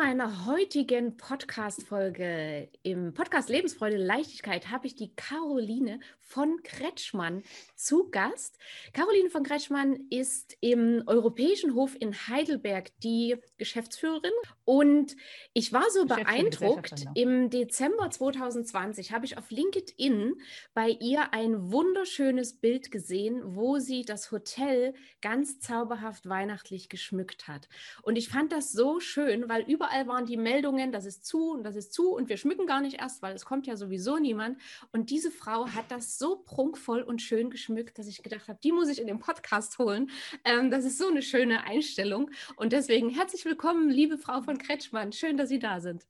meiner heutigen Podcast-Folge im Podcast Lebensfreude Leichtigkeit habe ich die Caroline von Kretschmann zu Gast. Caroline von Kretschmann ist im Europäischen Hof in Heidelberg die Geschäftsführerin und ich war so beeindruckt. Im Dezember 2020 habe ich auf LinkedIn bei ihr ein wunderschönes Bild gesehen, wo sie das Hotel ganz zauberhaft weihnachtlich geschmückt hat. Und ich fand das so schön, weil überall waren die Meldungen, das ist zu und das ist zu und wir schmücken gar nicht erst, weil es kommt ja sowieso niemand. Und diese Frau hat das so prunkvoll und schön geschmückt, dass ich gedacht habe, die muss ich in den Podcast holen. Ähm, das ist so eine schöne Einstellung. Und deswegen herzlich willkommen, liebe Frau von Kretschmann. Schön, dass Sie da sind.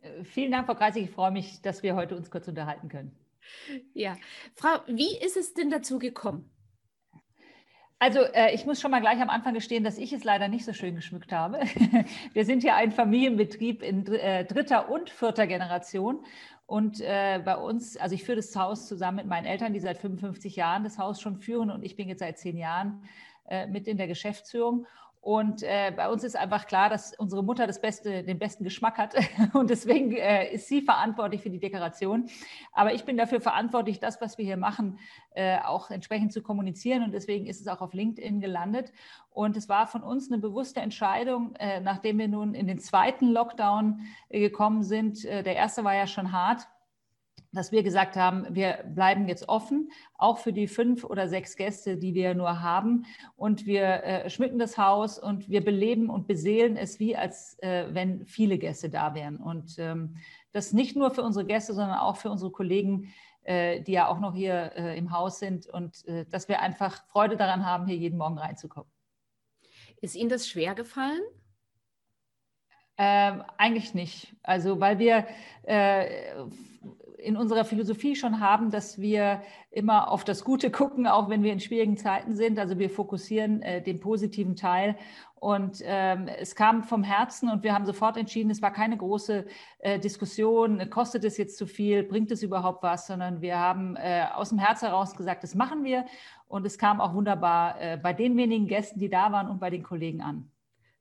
Äh, vielen Dank, Frau Kreisig. Ich freue mich, dass wir heute uns kurz unterhalten können. Ja, Frau, wie ist es denn dazu gekommen? Also äh, ich muss schon mal gleich am Anfang gestehen, dass ich es leider nicht so schön geschmückt habe. Wir sind ja ein Familienbetrieb in äh, dritter und vierter Generation. Und äh, bei uns, also ich führe das Haus zusammen mit meinen Eltern, die seit 55 Jahren das Haus schon führen und ich bin jetzt seit zehn Jahren äh, mit in der Geschäftsführung. Und äh, bei uns ist einfach klar, dass unsere Mutter das Beste, den besten Geschmack hat. Und deswegen äh, ist sie verantwortlich für die Dekoration. Aber ich bin dafür verantwortlich, das, was wir hier machen, äh, auch entsprechend zu kommunizieren. Und deswegen ist es auch auf LinkedIn gelandet. Und es war von uns eine bewusste Entscheidung, äh, nachdem wir nun in den zweiten Lockdown äh, gekommen sind. Äh, der erste war ja schon hart dass wir gesagt haben, wir bleiben jetzt offen, auch für die fünf oder sechs Gäste, die wir nur haben. Und wir äh, schmücken das Haus und wir beleben und beseelen es wie, als äh, wenn viele Gäste da wären. Und ähm, das nicht nur für unsere Gäste, sondern auch für unsere Kollegen, äh, die ja auch noch hier äh, im Haus sind. Und äh, dass wir einfach Freude daran haben, hier jeden Morgen reinzukommen. Ist Ihnen das schwer gefallen? Ähm, eigentlich nicht. Also, weil wir äh, in unserer Philosophie schon haben, dass wir immer auf das Gute gucken, auch wenn wir in schwierigen Zeiten sind. Also wir fokussieren äh, den positiven Teil. Und ähm, es kam vom Herzen und wir haben sofort entschieden, es war keine große äh, Diskussion, kostet es jetzt zu viel, bringt es überhaupt was, sondern wir haben äh, aus dem Herz heraus gesagt, das machen wir. Und es kam auch wunderbar äh, bei den wenigen Gästen, die da waren und bei den Kollegen an.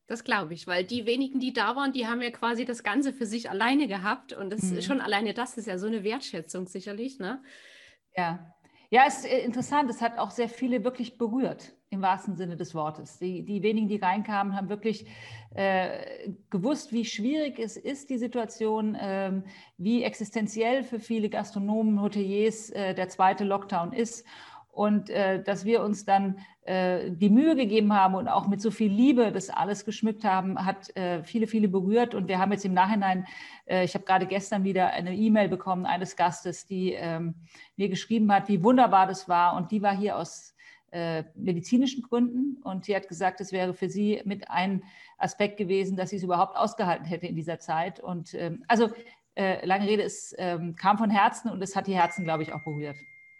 Das glaube ich, weil die wenigen, die da waren, die haben ja quasi das Ganze für sich alleine gehabt. Und das mhm. schon alleine das ist ja so eine Wertschätzung sicherlich, ne? Ja. Ja, es ist äh, interessant. Es hat auch sehr viele wirklich berührt, im wahrsten Sinne des Wortes. Die, die wenigen, die reinkamen, haben wirklich äh, gewusst, wie schwierig es ist, die Situation, äh, wie existenziell für viele Gastronomen, Hoteliers äh, der zweite Lockdown ist und äh, dass wir uns dann äh, die Mühe gegeben haben und auch mit so viel Liebe das alles geschmückt haben, hat äh, viele, viele berührt. Und wir haben jetzt im Nachhinein, äh, ich habe gerade gestern wieder eine E-Mail bekommen eines Gastes, die ähm, mir geschrieben hat, wie wunderbar das war. Und die war hier aus äh, medizinischen Gründen. Und sie hat gesagt, es wäre für sie mit ein Aspekt gewesen, dass sie es überhaupt ausgehalten hätte in dieser Zeit. Und ähm, also äh, lange Rede, es ähm, kam von Herzen und es hat die Herzen, glaube ich, auch berührt.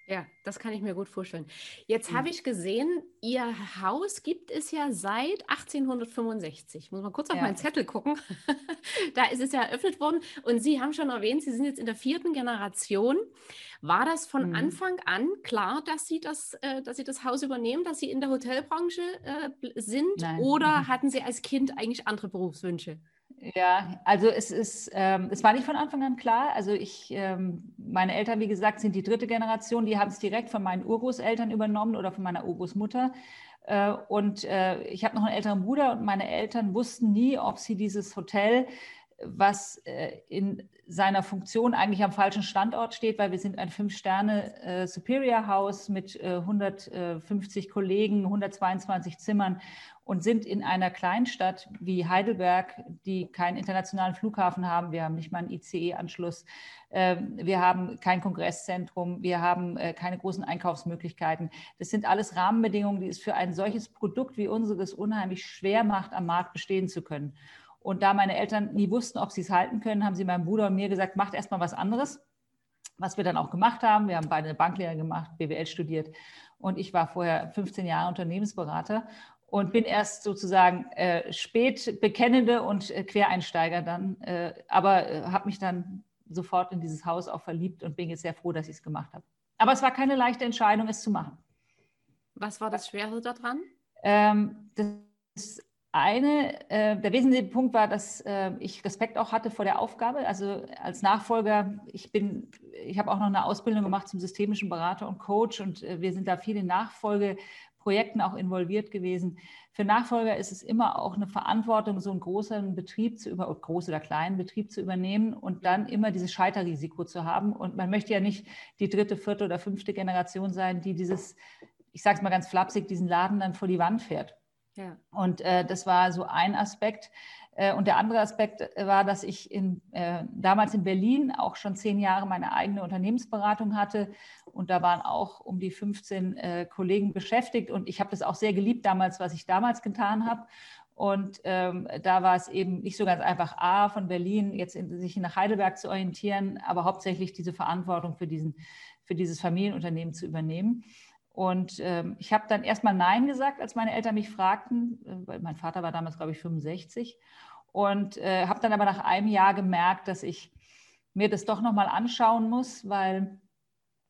Ja, das kann ich mir gut vorstellen. Jetzt mhm. habe ich gesehen, Ihr Haus gibt es ja seit 1865. Ich muss mal kurz auf ja. meinen Zettel gucken. da ist es ja eröffnet worden. Und Sie haben schon erwähnt, Sie sind jetzt in der vierten Generation. War das von mhm. Anfang an klar, dass Sie das, äh, dass Sie das Haus übernehmen, dass Sie in der Hotelbranche äh, sind? Nein. Oder mhm. hatten Sie als Kind eigentlich andere Berufswünsche? Ja, also es ist, ähm, es war nicht von Anfang an klar. Also ich, ähm, meine Eltern, wie gesagt, sind die dritte Generation, die haben es direkt von meinen Urgroßeltern übernommen oder von meiner Urgroßmutter. Äh, und äh, ich habe noch einen älteren Bruder und meine Eltern wussten nie, ob sie dieses Hotel, was äh, in seiner Funktion eigentlich am falschen Standort steht, weil wir sind ein Fünf-Sterne-Superior-Haus mit 150 Kollegen, 122 Zimmern und sind in einer Kleinstadt wie Heidelberg, die keinen internationalen Flughafen haben. Wir haben nicht mal einen ICE-Anschluss. Ähm, wir haben kein Kongresszentrum. Wir haben äh, keine großen Einkaufsmöglichkeiten. Das sind alles Rahmenbedingungen, die es für ein solches Produkt wie unseres unheimlich schwer macht, am Markt bestehen zu können. Und da meine Eltern nie wussten, ob sie es halten können, haben sie meinem Bruder und mir gesagt, macht erstmal was anderes. Was wir dann auch gemacht haben. Wir haben beide eine Banklehre gemacht, BWL studiert. Und ich war vorher 15 Jahre Unternehmensberater und bin erst sozusagen äh, spät Bekennende und äh, Quereinsteiger dann, äh, aber äh, habe mich dann sofort in dieses Haus auch verliebt und bin jetzt sehr froh, dass ich es gemacht habe. Aber es war keine leichte Entscheidung, es zu machen. Was war das Schwere daran? Ähm, das eine, äh, der wesentliche Punkt war, dass äh, ich Respekt auch hatte vor der Aufgabe. Also als Nachfolger, ich bin, ich habe auch noch eine Ausbildung gemacht zum systemischen Berater und Coach und äh, wir sind da viele Nachfolgeprojekten auch involviert gewesen. Für Nachfolger ist es immer auch eine Verantwortung, so einen großen Betrieb zu über, groß oder kleinen Betrieb zu übernehmen und dann immer dieses Scheiterrisiko zu haben. Und man möchte ja nicht die dritte, vierte oder fünfte Generation sein, die dieses, ich sage es mal ganz flapsig, diesen Laden dann vor die Wand fährt. Ja. Und äh, das war so ein Aspekt. Äh, und der andere Aspekt äh, war, dass ich in, äh, damals in Berlin auch schon zehn Jahre meine eigene Unternehmensberatung hatte. Und da waren auch um die 15 äh, Kollegen beschäftigt. Und ich habe das auch sehr geliebt damals, was ich damals getan habe. Und ähm, da war es eben nicht so ganz einfach, A, von Berlin jetzt in, sich nach Heidelberg zu orientieren, aber hauptsächlich diese Verantwortung für, diesen, für dieses Familienunternehmen zu übernehmen. Und ähm, ich habe dann erstmal Nein gesagt, als meine Eltern mich fragten, äh, weil mein Vater war damals, glaube ich, 65. Und äh, habe dann aber nach einem Jahr gemerkt, dass ich mir das doch nochmal anschauen muss, weil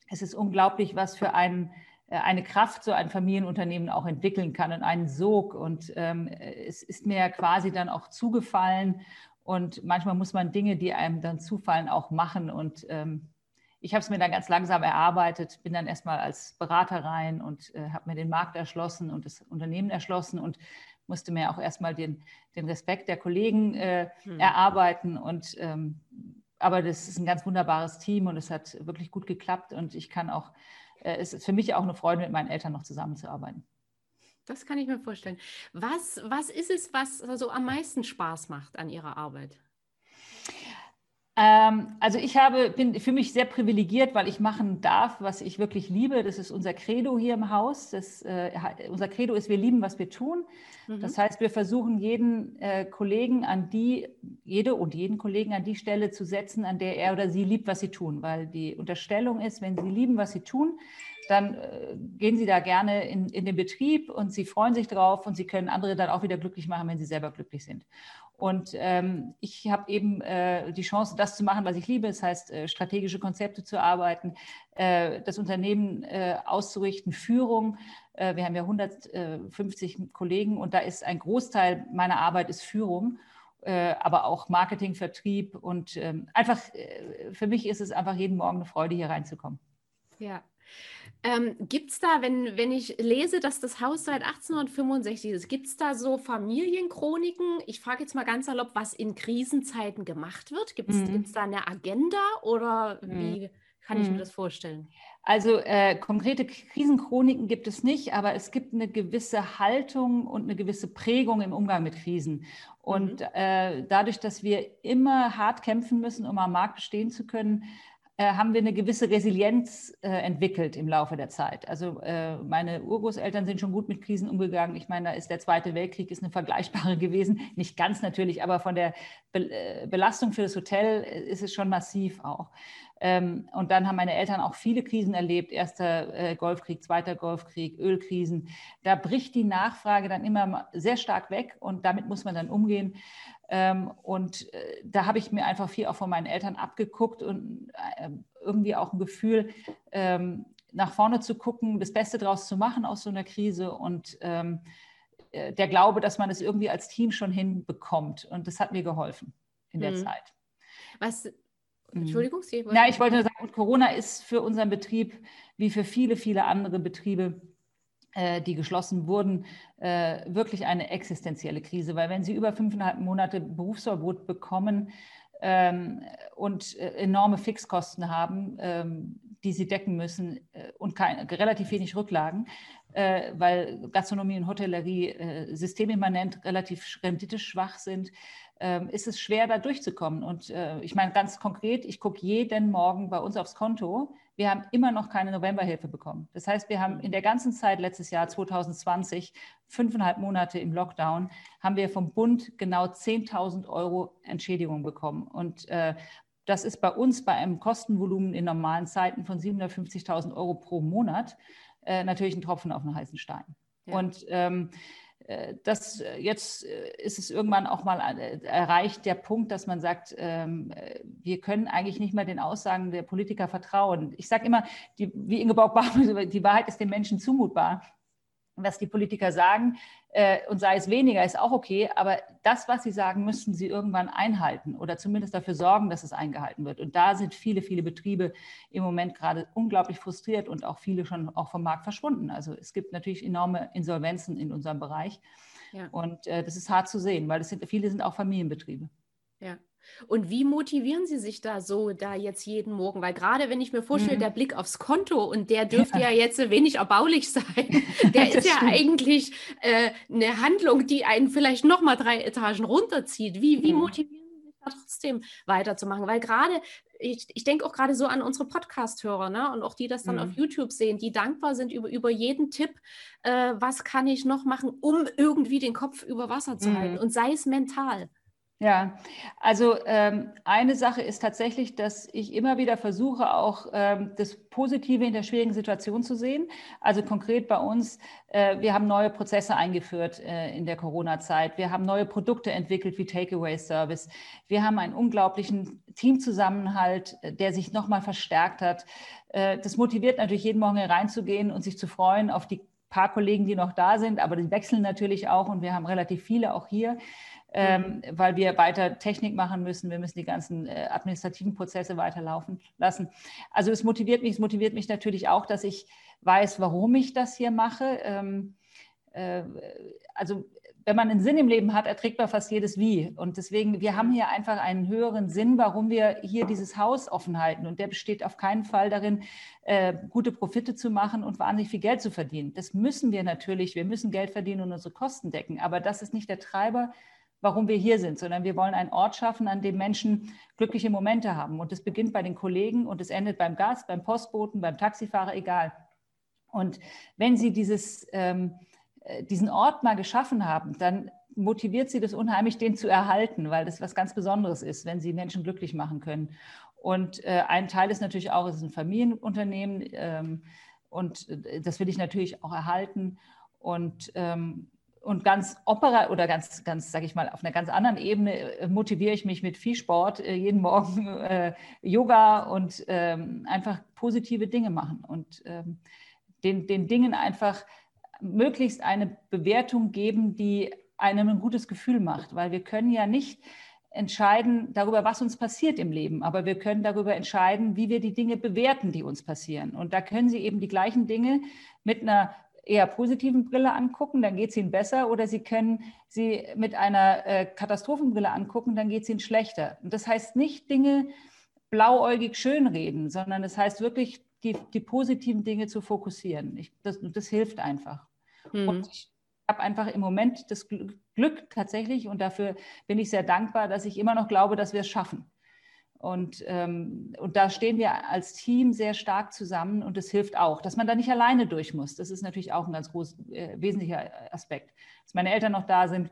es ist unglaublich, was für ein, äh, eine Kraft so ein Familienunternehmen auch entwickeln kann und einen Sog. Und ähm, es ist mir quasi dann auch zugefallen. Und manchmal muss man Dinge, die einem dann zufallen, auch machen. Und ähm, ich habe es mir dann ganz langsam erarbeitet, bin dann erstmal als Berater rein und äh, habe mir den Markt erschlossen und das Unternehmen erschlossen und musste mir auch erstmal den, den Respekt der Kollegen äh, hm. erarbeiten. Und ähm, aber das ist ein ganz wunderbares Team und es hat wirklich gut geklappt und ich kann auch, äh, es ist für mich auch eine Freude, mit meinen Eltern noch zusammenzuarbeiten. Das kann ich mir vorstellen. Was, was ist es, was so am meisten Spaß macht an Ihrer Arbeit? Ähm, also ich habe, bin für mich sehr privilegiert, weil ich machen darf, was ich wirklich liebe. Das ist unser Credo hier im Haus. Das, äh, unser Credo ist, wir lieben, was wir tun. Mhm. Das heißt, wir versuchen jeden äh, Kollegen an die, jede und jeden Kollegen an die Stelle zu setzen, an der er oder sie liebt, was sie tun. Weil die Unterstellung ist, wenn sie lieben, was sie tun, dann äh, gehen sie da gerne in, in den Betrieb und sie freuen sich drauf und sie können andere dann auch wieder glücklich machen, wenn sie selber glücklich sind. Und ähm, ich habe eben äh, die Chance, das zu machen, was ich liebe, das heißt, äh, strategische Konzepte zu arbeiten, äh, das Unternehmen äh, auszurichten, Führung. Äh, wir haben ja 150 Kollegen und da ist ein Großteil meiner Arbeit ist Führung, äh, aber auch Marketing, Vertrieb und ähm, einfach, für mich ist es einfach jeden Morgen eine Freude, hier reinzukommen. Ja, ähm, gibt es da, wenn, wenn ich lese, dass das Haus seit 1865 ist, gibt es da so Familienchroniken? Ich frage jetzt mal ganz salopp, was in Krisenzeiten gemacht wird. Gibt es mhm. da eine Agenda oder mhm. wie kann ich mir mhm. das vorstellen? Also äh, konkrete Krisenchroniken gibt es nicht, aber es gibt eine gewisse Haltung und eine gewisse Prägung im Umgang mit Krisen. Und mhm. äh, dadurch, dass wir immer hart kämpfen müssen, um am Markt bestehen zu können, haben wir eine gewisse Resilienz äh, entwickelt im Laufe der Zeit. Also äh, meine Urgroßeltern sind schon gut mit Krisen umgegangen. Ich meine, da ist der Zweite Weltkrieg ist eine vergleichbare gewesen, nicht ganz natürlich, aber von der Be äh, Belastung für das Hotel äh, ist es schon massiv auch. Ähm, und dann haben meine Eltern auch viele Krisen erlebt. Erster äh, Golfkrieg, zweiter Golfkrieg, Ölkrisen. Da bricht die Nachfrage dann immer sehr stark weg und damit muss man dann umgehen. Ähm, und äh, da habe ich mir einfach viel auch von meinen Eltern abgeguckt und äh, irgendwie auch ein Gefühl, ähm, nach vorne zu gucken, das Beste daraus zu machen aus so einer Krise und ähm, äh, der Glaube, dass man es irgendwie als Team schon hinbekommt. Und das hat mir geholfen in der mhm. Zeit. Was, mhm. Entschuldigung, Sie wollten... Ja, ich wollte nur sagen, Corona ist für unseren Betrieb wie für viele, viele andere Betriebe die geschlossen wurden, äh, wirklich eine existenzielle Krise, weil wenn Sie über fünfeinhalb Monate Berufsverbot bekommen ähm, und äh, enorme Fixkosten haben, ähm, die Sie decken müssen und relativ wenig Rücklagen, weil Gastronomie und Hotellerie systemimmanent relativ renditeschwach sind, ähm, ist es schwer, da durchzukommen. Und ich meine ganz konkret, ich gucke jeden Morgen bei uns aufs Konto, wir haben immer noch keine Novemberhilfe bekommen. Das heißt, wir haben in der ganzen Zeit letztes Jahr 2020, fünfeinhalb Monate im Lockdown, haben wir vom Bund genau 10.000 Euro Entschädigung bekommen. Und äh, das ist bei uns bei einem Kostenvolumen in normalen Zeiten von 750.000 Euro pro Monat äh, natürlich ein Tropfen auf einen heißen Stein. Ja. Und ähm, äh, das äh, jetzt äh, ist es irgendwann auch mal erreicht der Punkt, dass man sagt, ähm, wir können eigentlich nicht mehr den Aussagen der Politiker vertrauen. Ich sage immer, die, wie Ingeborg Bachmann, die Wahrheit ist den Menschen zumutbar. Was die Politiker sagen, äh, und sei es weniger, ist auch okay, aber das, was sie sagen, müssten sie irgendwann einhalten oder zumindest dafür sorgen, dass es eingehalten wird. Und da sind viele, viele Betriebe im Moment gerade unglaublich frustriert und auch viele schon auch vom Markt verschwunden. Also es gibt natürlich enorme Insolvenzen in unserem Bereich. Ja. Und äh, das ist hart zu sehen, weil sind, viele sind auch Familienbetriebe. Ja. Und wie motivieren Sie sich da so, da jetzt jeden Morgen? Weil gerade wenn ich mir vorstelle, mhm. der Blick aufs Konto und der dürfte ja, ja jetzt wenig erbaulich sein, der ist ja eigentlich äh, eine Handlung, die einen vielleicht nochmal drei Etagen runterzieht. Wie, wie mhm. motivieren Sie sich da trotzdem weiterzumachen? Weil gerade, ich, ich denke auch gerade so an unsere Podcast-Hörer ne? und auch die das dann mhm. auf YouTube sehen, die dankbar sind über, über jeden Tipp, äh, was kann ich noch machen, um irgendwie den Kopf über Wasser zu halten mhm. und sei es mental. Ja, also ähm, eine Sache ist tatsächlich, dass ich immer wieder versuche, auch ähm, das Positive in der schwierigen Situation zu sehen. Also konkret bei uns, äh, wir haben neue Prozesse eingeführt äh, in der Corona-Zeit. Wir haben neue Produkte entwickelt wie Takeaway-Service. Wir haben einen unglaublichen Teamzusammenhalt, äh, der sich nochmal verstärkt hat. Äh, das motiviert natürlich jeden Morgen hereinzugehen und sich zu freuen auf die paar Kollegen, die noch da sind, aber die wechseln natürlich auch und wir haben relativ viele auch hier ähm, mhm. weil wir weiter Technik machen müssen. Wir müssen die ganzen äh, administrativen Prozesse weiterlaufen lassen. Also es motiviert mich, es motiviert mich natürlich auch, dass ich weiß, warum ich das hier mache. Ähm, äh, also wenn man einen Sinn im Leben hat, erträgt man fast jedes Wie. Und deswegen, wir haben hier einfach einen höheren Sinn, warum wir hier dieses Haus offen halten. Und der besteht auf keinen Fall darin, äh, gute Profite zu machen und wahnsinnig viel Geld zu verdienen. Das müssen wir natürlich. Wir müssen Geld verdienen und unsere Kosten decken. Aber das ist nicht der Treiber warum wir hier sind, sondern wir wollen einen Ort schaffen, an dem Menschen glückliche Momente haben. Und es beginnt bei den Kollegen und es endet beim Gast, beim Postboten, beim Taxifahrer, egal. Und wenn Sie dieses, ähm, äh, diesen Ort mal geschaffen haben, dann motiviert Sie das unheimlich, den zu erhalten, weil das was ganz Besonderes ist, wenn Sie Menschen glücklich machen können. Und äh, ein Teil ist natürlich auch, es ist ein Familienunternehmen ähm, und äh, das will ich natürlich auch erhalten. Und ähm, und ganz opera oder ganz, ganz, sage ich mal, auf einer ganz anderen Ebene äh, motiviere ich mich mit viel Sport, äh, jeden Morgen äh, Yoga und ähm, einfach positive Dinge machen und ähm, den, den Dingen einfach möglichst eine Bewertung geben, die einem ein gutes Gefühl macht, weil wir können ja nicht entscheiden darüber, was uns passiert im Leben, aber wir können darüber entscheiden, wie wir die Dinge bewerten, die uns passieren. Und da können Sie eben die gleichen Dinge mit einer eher positiven Brille angucken, dann geht es ihnen besser, oder sie können sie mit einer äh, Katastrophenbrille angucken, dann geht es ihnen schlechter. Und das heißt nicht Dinge blauäugig schönreden, sondern es das heißt wirklich, die, die positiven Dinge zu fokussieren. Ich, das, das hilft einfach. Mhm. Und ich habe einfach im Moment das Glück tatsächlich, und dafür bin ich sehr dankbar, dass ich immer noch glaube, dass wir es schaffen. Und, ähm, und da stehen wir als Team sehr stark zusammen und es hilft auch, dass man da nicht alleine durch muss. Das ist natürlich auch ein ganz groß, äh, wesentlicher Aspekt. Dass meine Eltern noch da sind,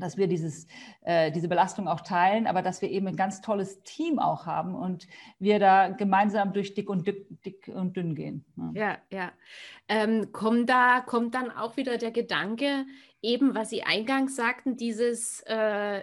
dass wir dieses, äh, diese Belastung auch teilen, aber dass wir eben ein ganz tolles Team auch haben und wir da gemeinsam durch dick und dick, dick und dünn gehen. Ja, ja. ja. Ähm, kommt, da, kommt dann auch wieder der Gedanke, eben, was Sie eingangs sagten, dieses, äh,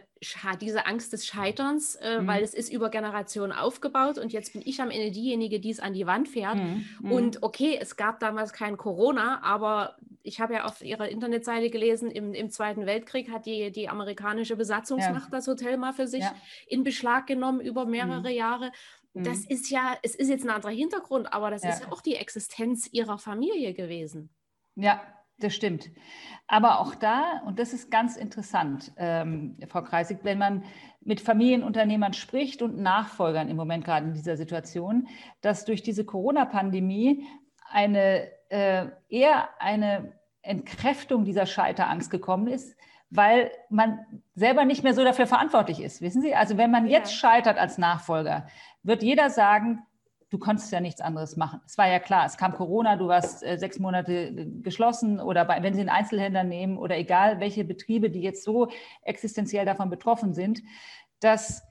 diese Angst des Scheiterns, äh, mhm. weil es ist über Generationen aufgebaut und jetzt bin ich am Ende diejenige, die es an die Wand fährt. Mhm. mhm. Und okay, es gab damals kein Corona, aber ich habe ja auf Ihrer Internetseite gelesen, im, im Zweiten Weltkrieg hat die, die amerikanische Besatzungsmacht ja. das Hotel mal für sich ja. in Beschlag genommen über mehrere mhm. Jahre. Das mhm. ist ja, es ist jetzt ein anderer Hintergrund, aber das ja. ist ja auch die Existenz Ihrer Familie gewesen. Ja, das stimmt. Aber auch da, und das ist ganz interessant, ähm, Frau Kreisig, wenn man mit Familienunternehmern spricht und Nachfolgern im Moment gerade in dieser Situation, dass durch diese Corona-Pandemie eine äh, eher eine Entkräftung dieser Scheiterangst gekommen ist, weil man selber nicht mehr so dafür verantwortlich ist. Wissen Sie? Also wenn man jetzt scheitert als Nachfolger, wird jeder sagen, du konntest ja nichts anderes machen. Es war ja klar, es kam Corona, du warst äh, sechs Monate äh, geschlossen oder bei, wenn Sie einen Einzelhändler nehmen oder egal welche Betriebe, die jetzt so existenziell davon betroffen sind, dass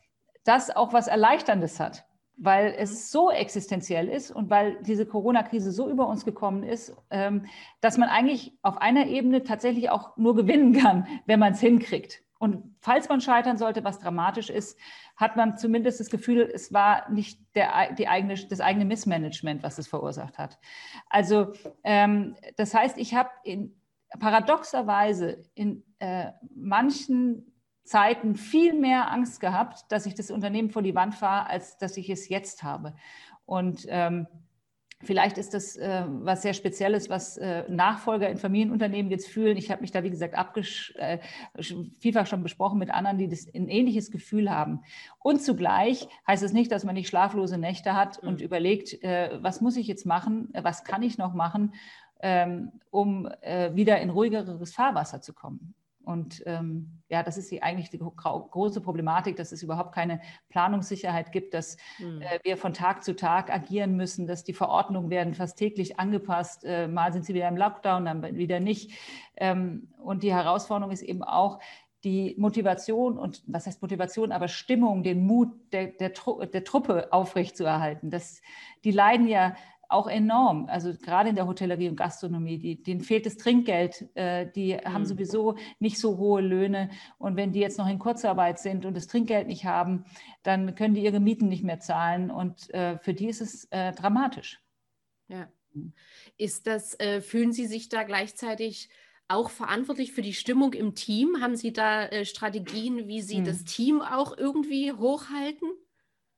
das auch was Erleichterndes hat, weil es mhm. so existenziell ist und weil diese Corona-Krise so über uns gekommen ist, ähm, dass man eigentlich auf einer Ebene tatsächlich auch nur gewinnen kann, wenn man es hinkriegt. Und falls man scheitern sollte, was dramatisch ist, hat man zumindest das Gefühl, es war nicht der, die eigene, das eigene Missmanagement, was es verursacht hat. Also ähm, das heißt, ich habe paradoxerweise in äh, manchen Zeiten viel mehr Angst gehabt, dass ich das Unternehmen vor die Wand fahre, als dass ich es jetzt habe. Und ähm, Vielleicht ist das äh, was sehr Spezielles, was äh, Nachfolger in Familienunternehmen jetzt fühlen. Ich habe mich da, wie gesagt, äh, vielfach schon besprochen mit anderen, die das ein ähnliches Gefühl haben. Und zugleich heißt es nicht, dass man nicht schlaflose Nächte hat und mhm. überlegt, äh, was muss ich jetzt machen, was kann ich noch machen, ähm, um äh, wieder in ruhigeres Fahrwasser zu kommen. Und ähm, ja, das ist die, eigentlich die große Problematik, dass es überhaupt keine Planungssicherheit gibt, dass mhm. äh, wir von Tag zu Tag agieren müssen, dass die Verordnungen werden fast täglich angepasst. Äh, mal sind sie wieder im Lockdown, dann wieder nicht. Ähm, und die Herausforderung ist eben auch, die Motivation und was heißt Motivation, aber Stimmung, den Mut der, der, der Truppe aufrechtzuerhalten. Das, die leiden ja auch enorm. Also gerade in der Hotellerie und Gastronomie, die, denen fehlt das Trinkgeld, äh, die mhm. haben sowieso nicht so hohe Löhne. Und wenn die jetzt noch in Kurzarbeit sind und das Trinkgeld nicht haben, dann können die ihre Mieten nicht mehr zahlen. Und äh, für die ist es äh, dramatisch. Ja. Ist das, äh, fühlen Sie sich da gleichzeitig auch verantwortlich für die Stimmung im Team? Haben Sie da äh, Strategien, wie Sie mhm. das Team auch irgendwie hochhalten?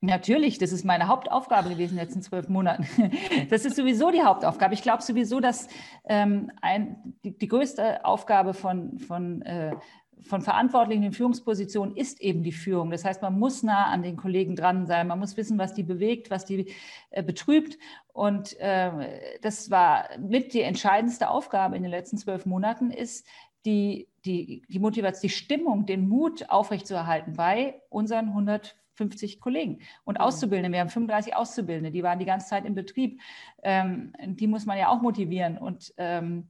Natürlich, das ist meine Hauptaufgabe gewesen in den letzten zwölf Monaten. Das ist sowieso die Hauptaufgabe. Ich glaube sowieso, dass ähm, ein, die, die, größte Aufgabe von, von, äh, von Verantwortlichen in Führungspositionen ist eben die Führung. Das heißt, man muss nah an den Kollegen dran sein. Man muss wissen, was die bewegt, was die äh, betrübt. Und äh, das war mit die entscheidendste Aufgabe in den letzten zwölf Monaten, ist die, die, die Motivation, die Stimmung, den Mut aufrechtzuerhalten bei unseren 100 50 Kollegen und mhm. Auszubildende. Wir haben 35 Auszubildende, die waren die ganze Zeit im Betrieb. Ähm, die muss man ja auch motivieren. Und ähm,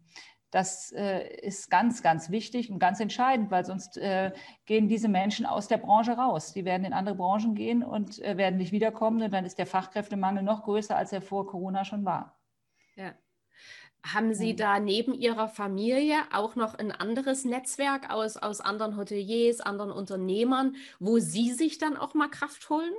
das äh, ist ganz, ganz wichtig und ganz entscheidend, weil sonst äh, gehen diese Menschen aus der Branche raus. Die werden in andere Branchen gehen und äh, werden nicht wiederkommen. Und dann ist der Fachkräftemangel noch größer, als er vor Corona schon war. Ja. Haben Sie da neben Ihrer Familie auch noch ein anderes Netzwerk aus, aus anderen Hoteliers, anderen Unternehmern, wo Sie sich dann auch mal Kraft holen?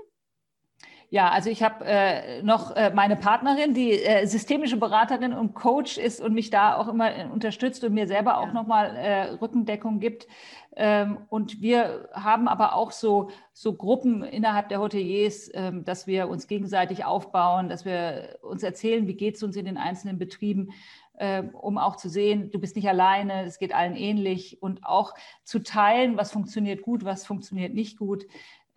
Ja, also ich habe äh, noch äh, meine Partnerin, die äh, systemische Beraterin und Coach ist und mich da auch immer äh, unterstützt und mir selber auch ja. nochmal äh, Rückendeckung gibt. Ähm, und wir haben aber auch so, so Gruppen innerhalb der Hoteliers, ähm, dass wir uns gegenseitig aufbauen, dass wir uns erzählen, wie geht es uns in den einzelnen Betrieben ähm, um auch zu sehen, du bist nicht alleine, es geht allen ähnlich und auch zu teilen, was funktioniert gut, was funktioniert nicht gut.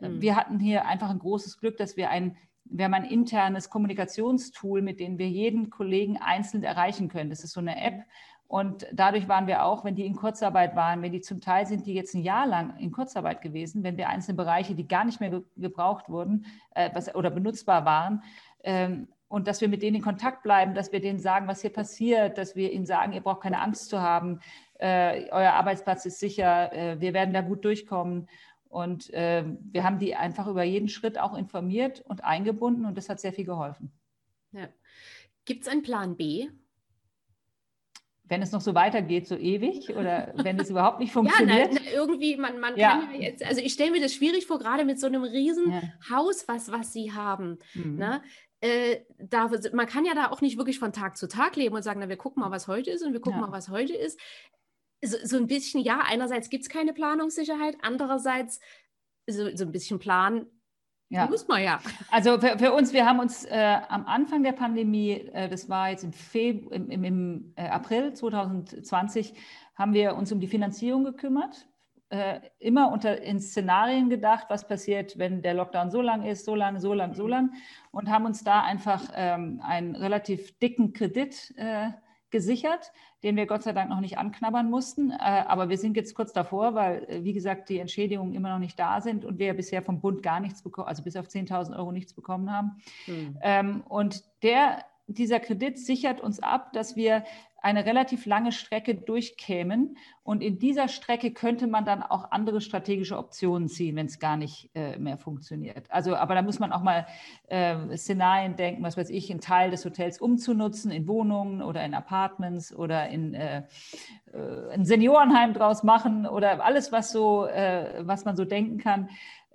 Mhm. Wir hatten hier einfach ein großes Glück, dass wir ein wir haben ein internes Kommunikationstool, mit dem wir jeden Kollegen einzeln erreichen können. Das ist so eine App. Und dadurch waren wir auch, wenn die in Kurzarbeit waren, wenn die zum Teil sind die jetzt ein Jahr lang in Kurzarbeit gewesen, wenn wir einzelne Bereiche, die gar nicht mehr gebraucht wurden äh, was, oder benutzbar waren, ähm, und dass wir mit denen in Kontakt bleiben, dass wir denen sagen, was hier passiert, dass wir ihnen sagen, ihr braucht keine Angst zu haben, äh, euer Arbeitsplatz ist sicher, äh, wir werden da gut durchkommen. Und äh, wir haben die einfach über jeden Schritt auch informiert und eingebunden und das hat sehr viel geholfen. Ja. Gibt es einen Plan B? Wenn es noch so weitergeht, so ewig oder wenn es überhaupt nicht funktioniert? Ja, na, na, irgendwie, man, man ja. kann ja jetzt, also ich stelle mir das schwierig vor, gerade mit so einem riesen ja. Haus, was, was Sie haben. Mhm. Ne? Äh, da, man kann ja da auch nicht wirklich von Tag zu Tag leben und sagen, na, wir gucken mal, was heute ist und wir gucken ja. mal, was heute ist so, so ein bisschen, ja, einerseits gibt es keine Planungssicherheit, andererseits so, so ein bisschen Plan ja. Muss man ja. Also für, für, uns, wir haben uns äh, am Anfang der Pandemie, äh, das war jetzt im, Feb im, im, im äh, April 2020, haben wir uns um die Finanzierung gekümmert. Äh, immer unter in Szenarien gedacht, was passiert, wenn der Lockdown so lang ist, so lang, so lang, so lang. Und haben uns da einfach ähm, einen relativ dicken Kredit äh, gesichert, den wir Gott sei Dank noch nicht anknabbern mussten. Äh, aber wir sind jetzt kurz davor, weil, äh, wie gesagt, die Entschädigungen immer noch nicht da sind und wir bisher vom Bund gar nichts bekommen, also bis auf 10.000 Euro nichts bekommen haben. Mhm. und der dieser Kredit sichert uns ab, dass wir eine relativ lange Strecke durchkämen. Und in dieser Strecke könnte man dann auch andere strategische Optionen ziehen, wenn es gar nicht äh, mehr funktioniert. Also, aber da muss man auch mal äh, Szenarien denken, was weiß ich, einen Teil des Hotels umzunutzen in Wohnungen oder in Apartments oder in äh, äh ein Seniorenheim draus machen oder alles, was so, äh, was man so denken kann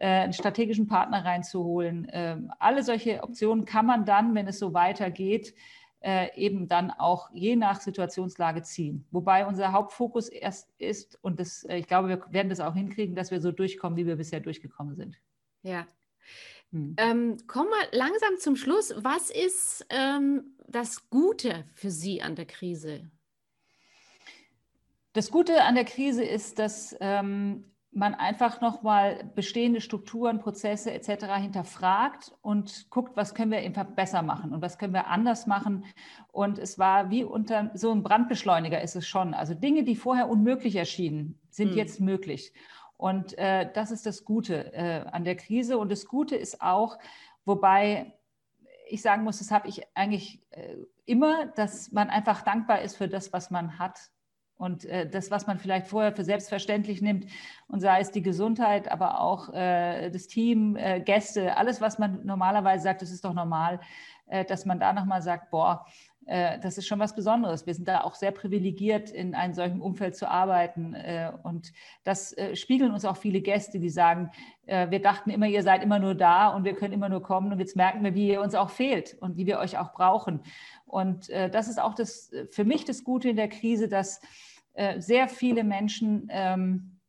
einen strategischen Partner reinzuholen. Ähm, alle solche Optionen kann man dann, wenn es so weitergeht, äh, eben dann auch je nach Situationslage ziehen. Wobei unser Hauptfokus erst ist, und das, äh, ich glaube, wir werden das auch hinkriegen, dass wir so durchkommen, wie wir bisher durchgekommen sind. Ja. Hm. Ähm, kommen wir langsam zum Schluss. Was ist ähm, das Gute für Sie an der Krise? Das Gute an der Krise ist, dass ähm, man einfach nochmal bestehende Strukturen, Prozesse etc. hinterfragt und guckt, was können wir einfach besser machen und was können wir anders machen. Und es war wie unter so ein Brandbeschleuniger ist es schon. Also Dinge, die vorher unmöglich erschienen, sind hm. jetzt möglich. Und äh, das ist das Gute äh, an der Krise. Und das Gute ist auch, wobei ich sagen muss, das habe ich eigentlich äh, immer, dass man einfach dankbar ist für das, was man hat und äh, das, was man vielleicht vorher für selbstverständlich nimmt, und sei es die Gesundheit, aber auch äh, das Team, äh, Gäste, alles, was man normalerweise sagt, das ist doch normal, äh, dass man da nochmal sagt, boah, äh, das ist schon was Besonderes. Wir sind da auch sehr privilegiert, in einem solchen Umfeld zu arbeiten. Äh, und das spiegeln uns auch viele Gäste, die sagen, wir dachten immer, ihr seid immer nur da und wir können immer nur kommen. Und jetzt merken wir, wie ihr uns auch fehlt und wie wir euch auch brauchen. Und das ist auch das, für mich das Gute in der Krise, dass äh, sehr viele Menschen ähm,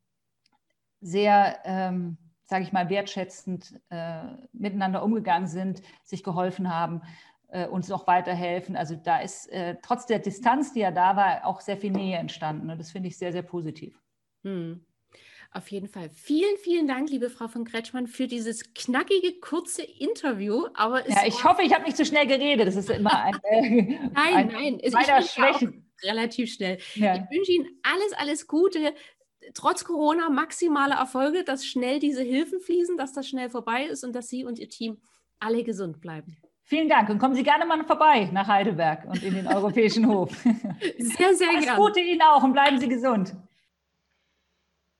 sehr, ähm, sage ich mal, wertschätzend äh, miteinander umgegangen sind, sich geholfen haben, äh, uns noch weiterhelfen. Also da ist äh, trotz der Distanz, die ja da war, auch sehr viel Nähe entstanden. Und das finde ich sehr, sehr positiv. Hm. Auf jeden Fall. Vielen, vielen Dank, liebe Frau von Kretschmann, für dieses knackige, kurze Interview. Aber ja, ich hoffe, ich habe nicht zu schnell geredet. Das ist immer ein, äh, nein, ein nein, meiner Schwächen relativ schnell. Ja. Ich wünsche Ihnen alles, alles Gute. Trotz Corona maximale Erfolge, dass schnell diese Hilfen fließen, dass das schnell vorbei ist und dass Sie und Ihr Team alle gesund bleiben. Vielen Dank und kommen Sie gerne mal vorbei nach Heidelberg und in den Europäischen Hof. Sehr, sehr gerne. Alles Gute Ihnen auch und bleiben Sie gesund.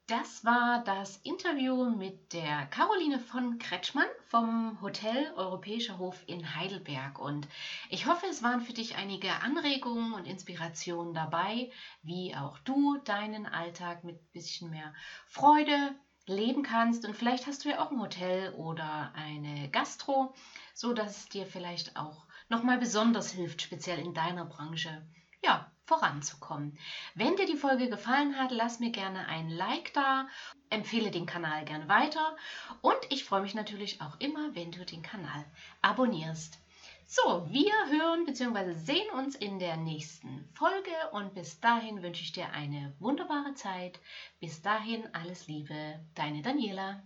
Das war das Interview mit der Caroline von Kretschmann vom Hotel Europäischer Hof in Heidelberg. Und ich hoffe, es waren für dich einige Anregungen und Inspirationen dabei, wie auch du deinen Alltag mit ein bisschen mehr Freude leben kannst. Und vielleicht hast du ja auch ein Hotel oder eine Gastro, so dass es dir vielleicht auch nochmal besonders hilft, speziell in deiner Branche ja, voranzukommen. Wenn dir die Folge gefallen hat, lass mir gerne ein Like da, empfehle den Kanal gerne weiter und ich freue mich natürlich auch immer, wenn du den Kanal abonnierst. So, wir hören bzw. sehen uns in der nächsten Folge und bis dahin wünsche ich dir eine wunderbare Zeit. Bis dahin alles Liebe, deine Daniela.